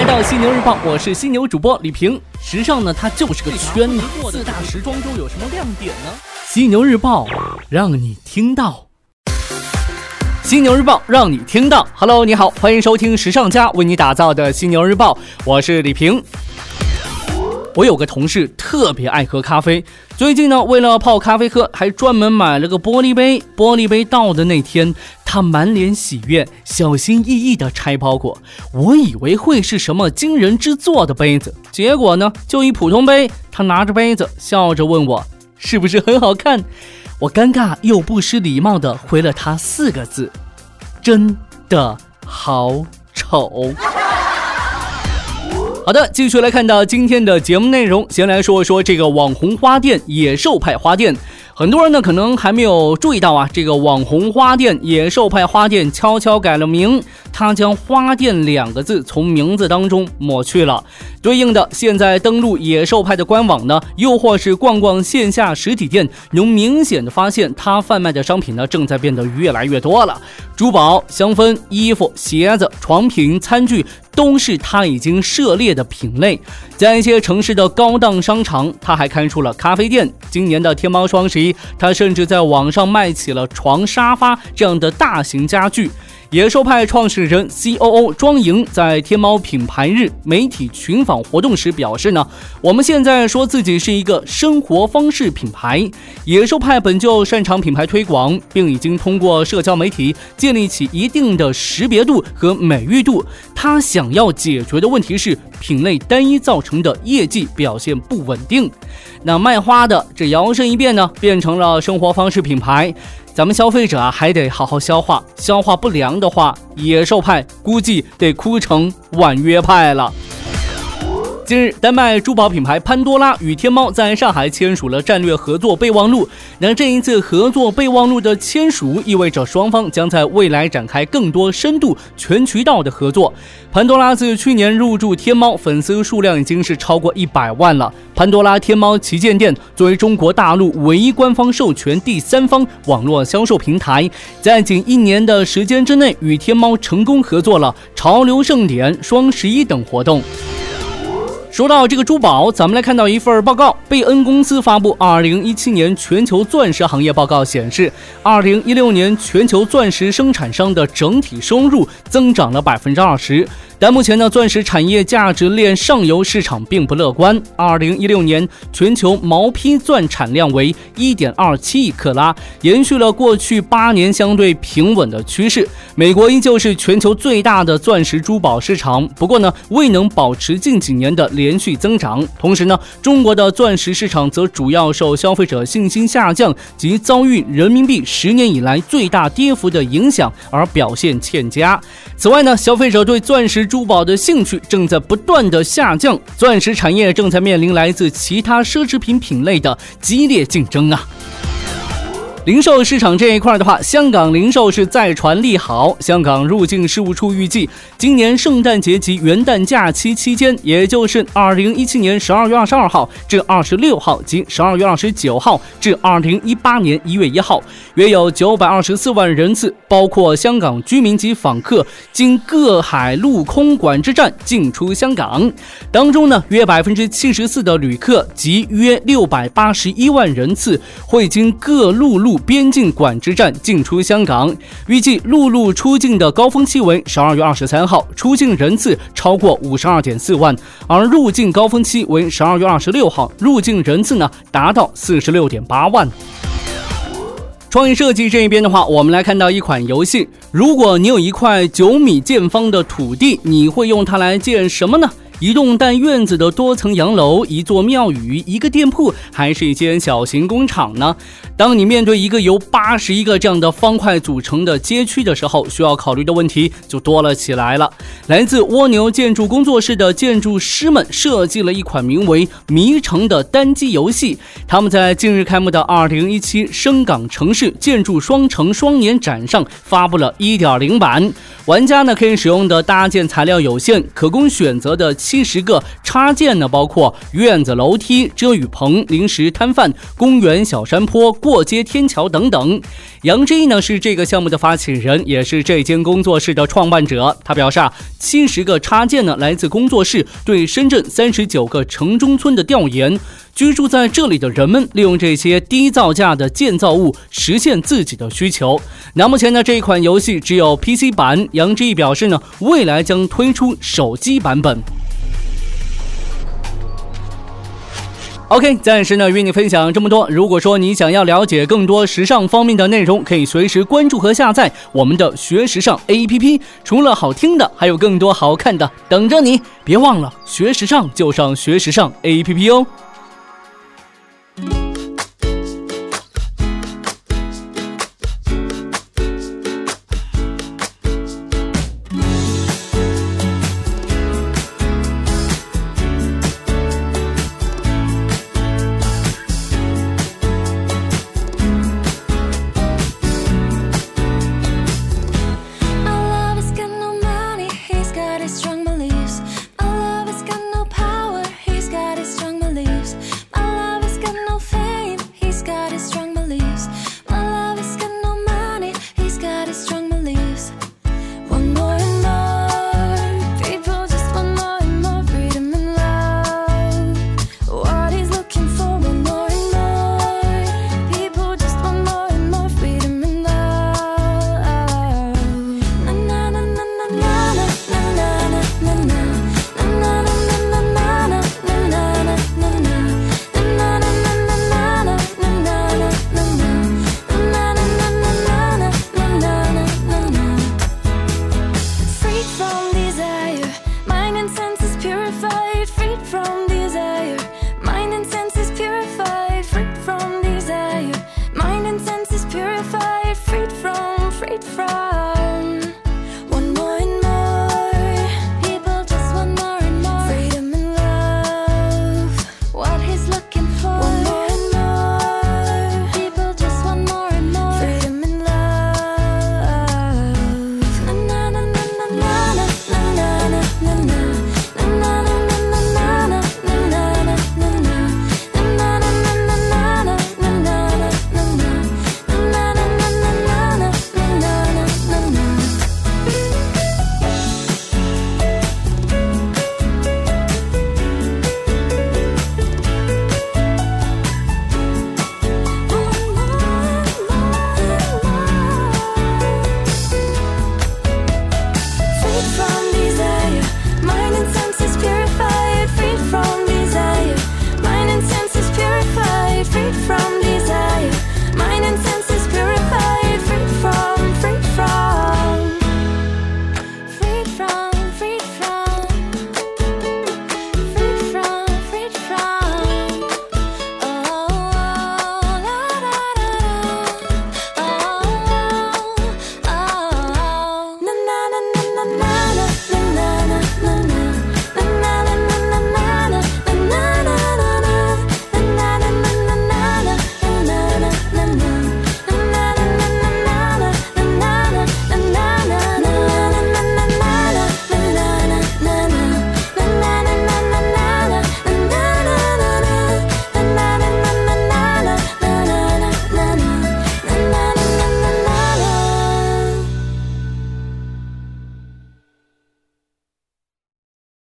来到犀牛日报，我是犀牛主播李平。时尚呢，它就是个圈子。四大时装周有什么亮点呢？犀牛日报让你听到。犀牛日报让你听到。Hello，你好，欢迎收听时尚家为你打造的犀牛日报，我是李平。我有个同事特别爱喝咖啡，最近呢，为了泡咖啡喝，还专门买了个玻璃杯。玻璃杯到的那天，他满脸喜悦，小心翼翼地拆包裹。我以为会是什么惊人之作的杯子，结果呢，就一普通杯。他拿着杯子，笑着问我，是不是很好看？我尴尬又不失礼貌地回了他四个字：真的好丑。好的，继续来看到今天的节目内容。先来说一说这个网红花店——野兽派花店。很多人呢可能还没有注意到啊，这个网红花店野兽派花店悄悄改了名，他将“花店”两个字从名字当中抹去了。对应的，现在登录野兽派的官网呢，又或是逛逛线下实体店，能明显的发现，他贩卖的商品呢正在变得越来越多了。珠宝、香氛、衣服、鞋子、床品、餐具，都是他已经涉猎的品类。在一些城市的高档商场，他还开出了咖啡店。今年的天猫双十一，他甚至在网上卖起了床、沙发这样的大型家具。野兽派创始人 C.O.O 庄莹在天猫品牌日媒体群访活动时表示呢，我们现在说自己是一个生活方式品牌。野兽派本就擅长品牌推广，并已经通过社交媒体建立起一定的识别度和美誉度。他想要解决的问题是品类单一造成的业绩表现不稳定。那卖花的这摇身一变呢，变成了生活方式品牌。咱们消费者啊，还得好好消化，消化不良的话，野兽派估计得哭成婉约派了。近日，丹麦珠宝品牌潘多拉与天猫在上海签署了战略合作备忘录。那这一次合作备忘录的签署，意味着双方将在未来展开更多深度、全渠道的合作。潘多拉自去年入驻天猫，粉丝数量已经是超过一百万了。潘多拉天猫旗舰店作为中国大陆唯一官方授权第三方网络销售平台，在仅一年的时间之内，与天猫成功合作了潮流盛典、双十一等活动。说到这个珠宝，咱们来看到一份报告，贝恩公司发布二零一七年全球钻石行业报告显示，二零一六年全球钻石生产商的整体收入增长了百分之二十。但目前呢，钻石产业价值链上游市场并不乐观。二零一六年全球毛坯钻产量为一点二七亿克拉，延续了过去八年相对平稳的趋势。美国依旧是全球最大的钻石珠宝市场，不过呢，未能保持近几年的连续增长。同时呢，中国的钻石市场则主要受消费者信心下降及遭遇人民币十年以来最大跌幅的影响而表现欠佳。此外呢，消费者对钻石珠宝的兴趣正在不断的下降，钻石产业正在面临来自其他奢侈品品类的激烈竞争啊。零售市场这一块的话，香港零售是再传利好。香港入境事务处预计，今年圣诞节及元旦假期期间，也就是二零一七年十二月二十二号至二十六号及十二月二十九号至二零一八年一月一号，约有九百二十四万人次，包括香港居民及访客，经各海陆空管制站进出香港。当中呢，约百分之七十四的旅客及约六百八十一万人次会经各陆路。边境管制站进出香港，预计陆路出境的高峰期为十二月二十三号，出境人次超过五十二点四万；而入境高峰期为十二月二十六号，入境人次呢达到四十六点八万。创意设计这一边的话，我们来看到一款游戏，如果你有一块九米见方的土地，你会用它来建什么呢？一栋带院子的多层洋楼，一座庙宇，一个店铺，还是一间小型工厂呢？当你面对一个由八十一个这样的方块组成的街区的时候，需要考虑的问题就多了起来了。来自蜗牛建筑工作室的建筑师们设计了一款名为《迷城》的单机游戏。他们在近日开幕的二零一七深港城市建筑双城双年展上发布了一点零版。玩家呢可以使用的搭建材料有限，可供选择的七十个插件呢包括院子、楼梯、遮雨棚、临时摊贩、公园、小山坡、过街天桥等等。杨之毅呢是这个项目的发起人，也是这间工作室的创办者。他表示啊，七十个插件呢来自工作室对深圳三十九个城中村的调研。居住在这里的人们利用这些低造价的建造物实现自己的需求。那目前呢，这一款游戏只有 PC 版。杨之毅表示呢，未来将推出手机版本。OK，暂时呢与你分享这么多。如果说你想要了解更多时尚方面的内容，可以随时关注和下载我们的学时尚 APP。除了好听的，还有更多好看的等着你。别忘了学时尚就上学时尚 APP 哦。